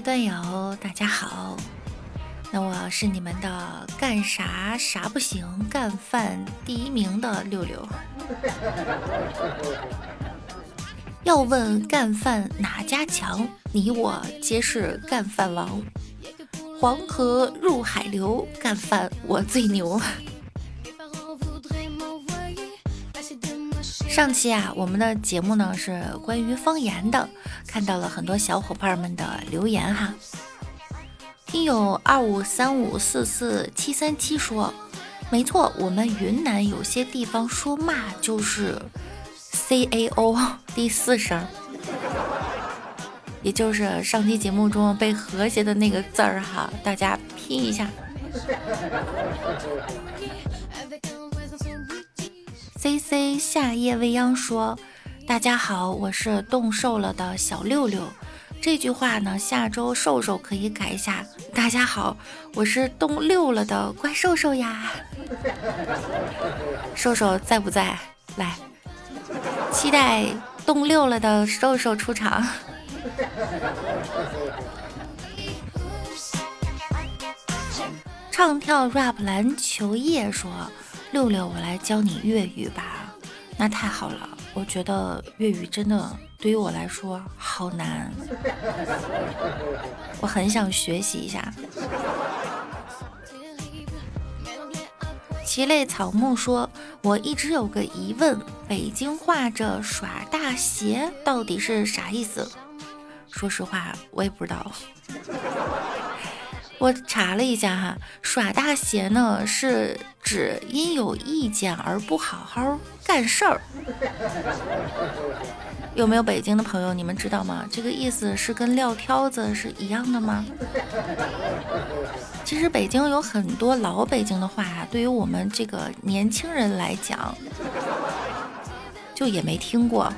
段友，大家好。那我是你们的干啥啥不行，干饭第一名的六六。要问干饭哪家强，你我皆是干饭王。黄河入海流，干饭我最牛。上期啊，我们的节目呢是关于方言的，看到了很多小伙伴们的留言哈。听友二五三五四四七三七说，没错，我们云南有些地方说骂就是 C A O 第四声，也就是上期节目中被和谐的那个字儿哈，大家拼一下。C C 夏夜未央说：“大家好，我是冻瘦了的小六六。这句话呢，下周瘦瘦可以改一下。大家好，我是冻六了的怪兽兽呀。瘦瘦在不在？来，期待冻六了的瘦瘦出场。唱跳 rap 篮球夜说。”六六，我来教你粤语吧。那太好了，我觉得粤语真的对于我来说好难，我很想学习一下。奇类草木说：“我一直有个疑问，北京话这耍大鞋到底是啥意思？说实话，我也不知道。”我查了一下哈，耍大邪呢是指因有意见而不好好干事儿。有没有北京的朋友？你们知道吗？这个意思是跟撂挑子是一样的吗？其实北京有很多老北京的话啊，对于我们这个年轻人来讲，就也没听过。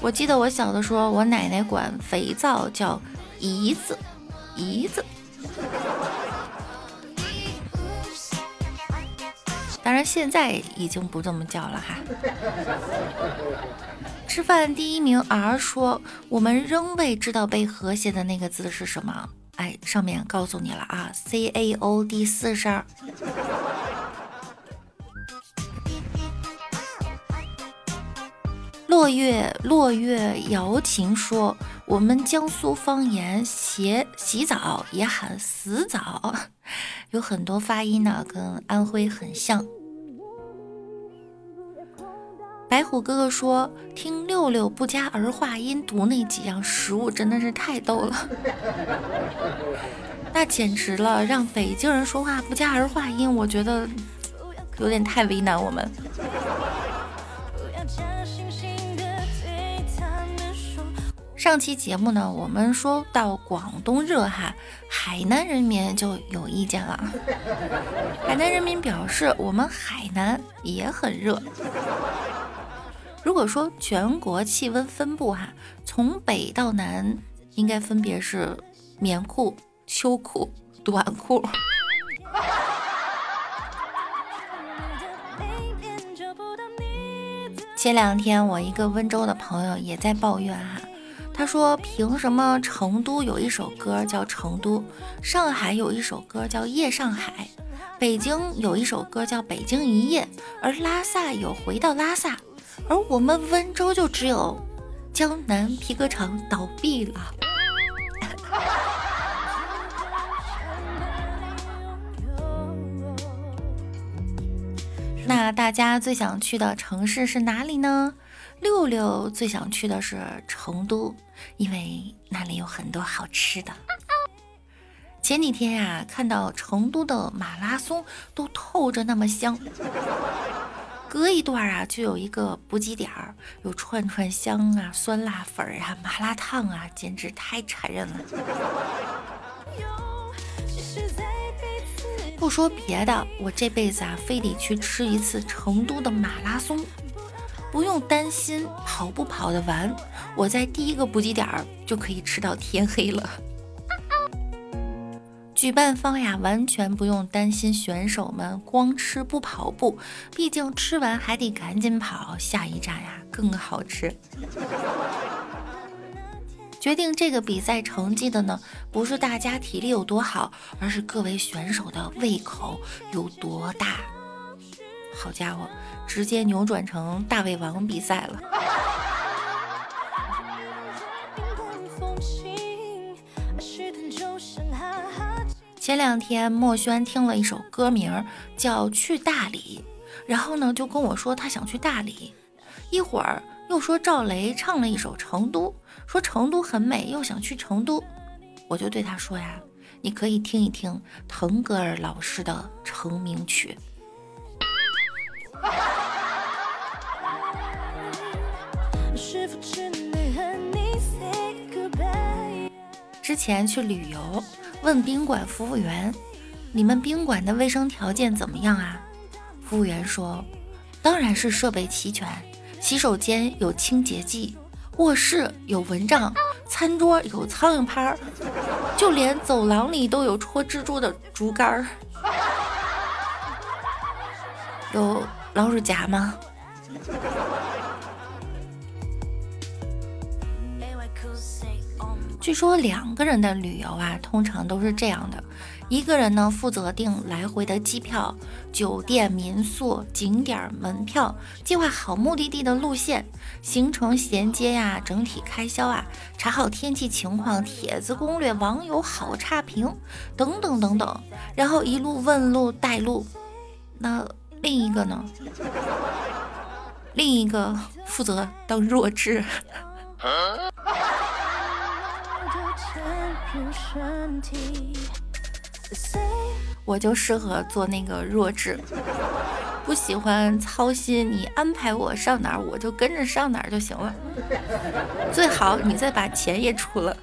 我记得我小的时候，我奶奶管肥皂叫姨子。姨子，当然现在已经不这么叫了哈。吃饭第一名 R 说：“我们仍未知道被和谐的那个字是什么。”哎，上面告诉你了啊，C A O 第四声。落月落月瑶琴说：“我们江苏方言洗洗澡也喊死澡，有很多发音呢，跟安徽很像。”白虎哥哥说：“听六六不加儿化音读那几样食物，真的是太逗了，那简直了！让北京人说话不加儿化音，我觉得有点太为难我们。”上期节目呢，我们说到广东热哈，海南人民就有意见了。海南人民表示，我们海南也很热。如果说全国气温分布哈，从北到南，应该分别是棉裤、秋裤、短裤。前两天我一个温州的朋友也在抱怨哈。他说：“凭什么成都有一首歌叫《成都》，上海有一首歌叫《夜上海》，北京有一首歌叫《北京一夜》，而拉萨有《回到拉萨》，而我们温州就只有《江南皮革厂倒闭了》。那大家最想去的城市是哪里呢？”六六最想去的是成都，因为那里有很多好吃的。前几天呀，看到成都的马拉松都透着那么香，隔一段啊就有一个补给点儿，有串串香啊、酸辣粉啊、麻辣烫啊，简直太馋人了。不说别的，我这辈子啊，非得去吃一次成都的马拉松，不用担心跑不跑得完，我在第一个补给点儿就可以吃到天黑了。举办方呀，完全不用担心选手们光吃不跑步，毕竟吃完还得赶紧跑，下一站呀更好吃。决定这个比赛成绩的呢，不是大家体力有多好，而是各位选手的胃口有多大。好家伙，直接扭转成大胃王比赛了。前两天墨轩听了一首歌名叫《去大理》，然后呢就跟我说他想去大理，一会儿又说赵雷唱了一首《成都》，说成都很美，又想去成都，我就对他说呀，你可以听一听腾格尔老师的成名曲。之前去旅游。问宾馆服务员：“你们宾馆的卫生条件怎么样啊？”服务员说：“当然是设备齐全，洗手间有清洁剂，卧室有蚊帐，餐桌有苍蝇拍儿，就连走廊里都有戳蜘蛛的竹竿儿。有老鼠夹吗？”据说两个人的旅游啊，通常都是这样的：一个人呢负责订来回的机票、酒店、民宿、景点门票，计划好目的地的路线、行程衔接呀、整体开销啊，查好天气情况、帖子攻略、网友好差评等等等等，然后一路问路带路。那另一个呢？另一个负责当弱智。我就适合做那个弱智，不喜欢操心，你安排我上哪儿，我就跟着上哪儿就行了。最好你再把钱也出了。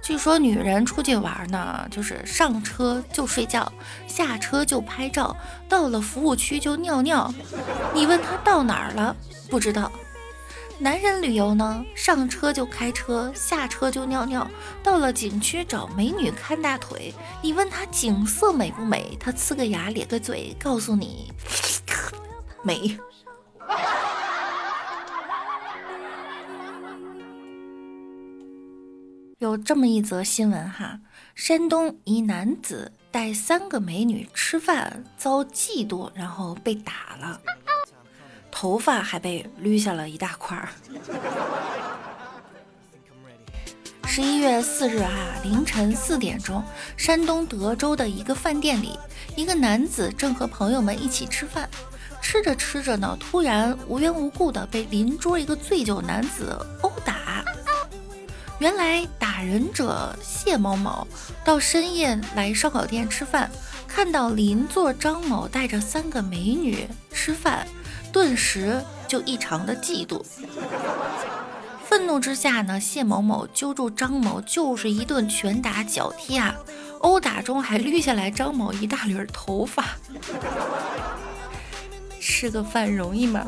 据说女人出去玩呢，就是上车就睡觉，下车就拍照，到了服务区就尿尿。你问她到哪儿了，不知道。男人旅游呢，上车就开车，下车就尿尿，到了景区找美女看大腿。你问他景色美不美，他呲个牙咧个嘴，告诉你 美。有这么一则新闻哈，山东一男子带三个美女吃饭，遭嫉妒，然后被打了。头发还被捋下了一大块儿。十一月四日啊，凌晨四点钟，山东德州的一个饭店里，一个男子正和朋友们一起吃饭，吃着吃着呢，突然无缘无故的被邻桌一个醉酒男子殴打。原来打人者谢某某到深夜来烧烤店吃饭，看到邻座张某带着三个美女吃饭。顿时就异常的嫉妒，愤怒之下呢，谢某某揪住张某就是一顿拳打脚踢啊，殴打中还捋下来张某一大缕头发。吃个饭容易吗？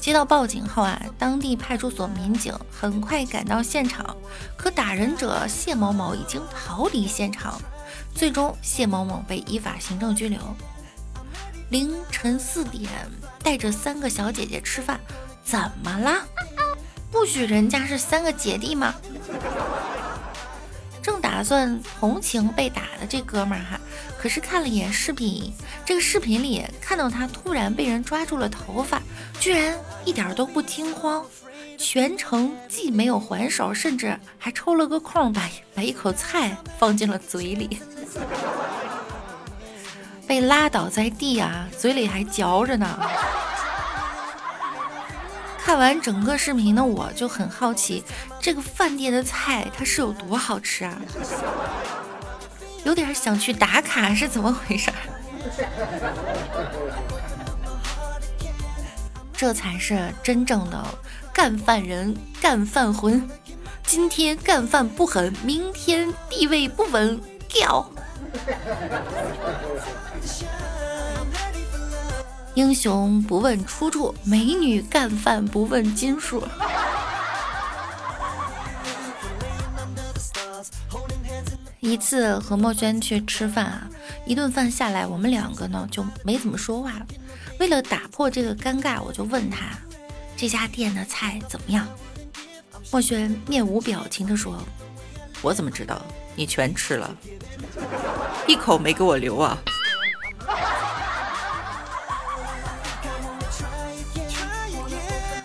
接到报警后啊，当地派出所民警很快赶到现场，可打人者谢某某已经逃离现场，最终谢某某被依法行政拘留。凌晨四点，带着三个小姐姐吃饭，怎么了？不许人家是三个姐弟吗？正打算同情被打的这哥们儿哈，可是看了一眼视频，这个视频里看到他突然被人抓住了头发，居然一点都不惊慌，全程既没有还手，甚至还抽了个空，把把一口菜放进了嘴里。被拉倒在地啊，嘴里还嚼着呢。看完整个视频的，我就很好奇，这个饭店的菜它是有多好吃啊？有点想去打卡，是怎么回事？这才是真正的干饭人，干饭魂。今天干饭不狠，明天地位不稳，go。英雄不问出处，美女干饭不问斤数。一次和墨轩去吃饭啊，一顿饭下来，我们两个呢就没怎么说话。为了打破这个尴尬，我就问他这家店的菜怎么样。墨轩面无表情地说：“我怎么知道？你全吃了，一口没给我留啊。”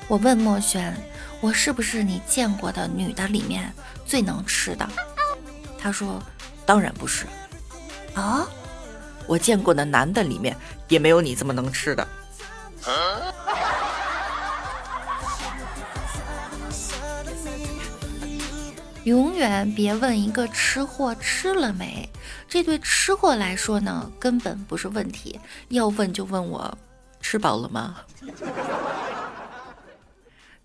我问墨轩：“我是不是你见过的女的里面最能吃的？”他说：“当然不是。”啊，我见过的男的里面也没有你这么能吃的。永远别问一个吃货吃了没，这对吃货来说呢，根本不是问题。要问就问我吃饱了吗？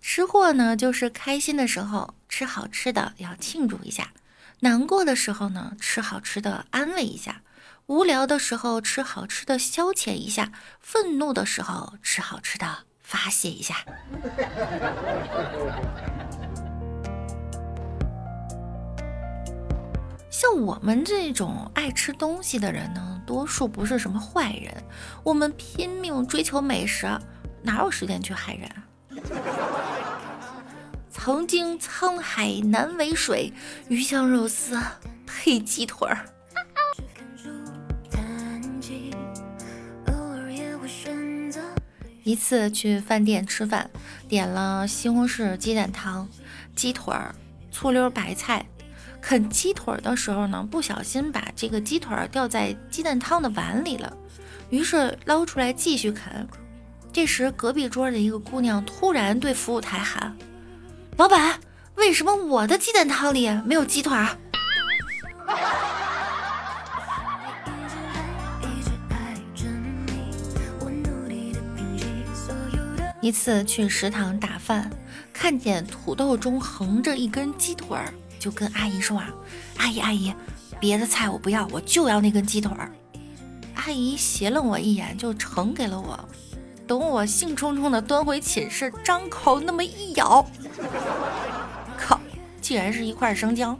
吃货呢，就是开心的时候吃好吃的要庆祝一下，难过的时候呢吃好吃的安慰一下，无聊的时候吃好吃的消遣一下，愤怒的时候吃好吃的发泄一下。像我们这种爱吃东西的人呢，多数不是什么坏人，我们拼命追求美食，哪有时间去害人？曾经沧海难为水，鱼香肉丝配鸡腿儿。一次去饭店吃饭，点了西红柿鸡蛋汤、鸡腿儿、醋溜白菜。啃鸡腿的时候呢，不小心把这个鸡腿掉在鸡蛋汤的碗里了，于是捞出来继续啃。这时，隔壁桌的一个姑娘突然对服务台喊：“老板，为什么我的鸡蛋汤里没有鸡腿？”一次去食堂打饭，看见土豆中横着一根鸡腿，就跟阿姨说：“啊，阿姨阿姨，别的菜我不要，我就要那根鸡腿儿。”阿姨斜了我一眼，就盛给了我。等我兴冲冲的端回寝室，张口那么一咬，靠，竟然是一块生姜！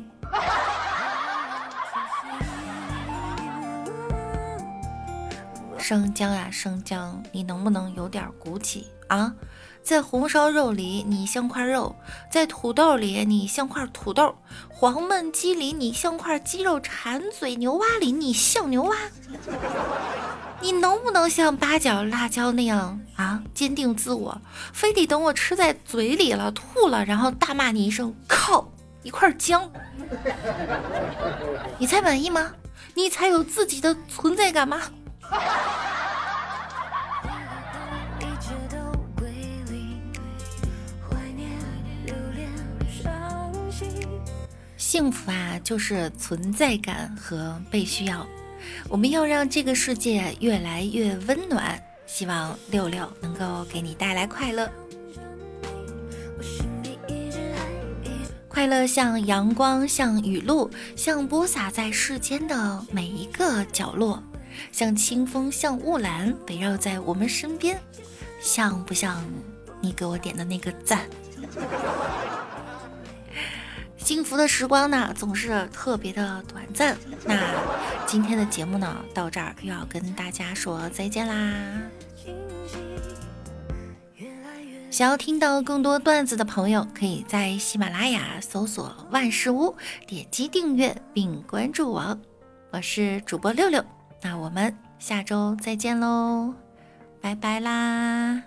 生姜啊，生姜，你能不能有点骨气啊？在红烧肉里你像块肉，在土豆里你像块土豆，黄焖鸡里你像块鸡肉，馋嘴牛蛙里你像牛蛙。你能不能像八角辣椒那样啊，坚定自我？非得等我吃在嘴里了，吐了，然后大骂你一声“靠”，一块姜，你才满意吗？你才有自己的存在感吗？幸福啊，就是存在感和被需要。我们要让这个世界越来越温暖，希望六六能够给你带来快乐。快乐像阳光，像雨露，像播撒在世间的每一个角落，像清风，像雾岚，围绕在我们身边。像不像你给我点的那个赞？幸福的时光呢，总是特别的短暂。那今天的节目呢，到这儿又要跟大家说再见啦。想要听到更多段子的朋友，可以在喜马拉雅搜索“万事屋”，点击订阅并关注我。我是主播六六，那我们下周再见喽，拜拜啦。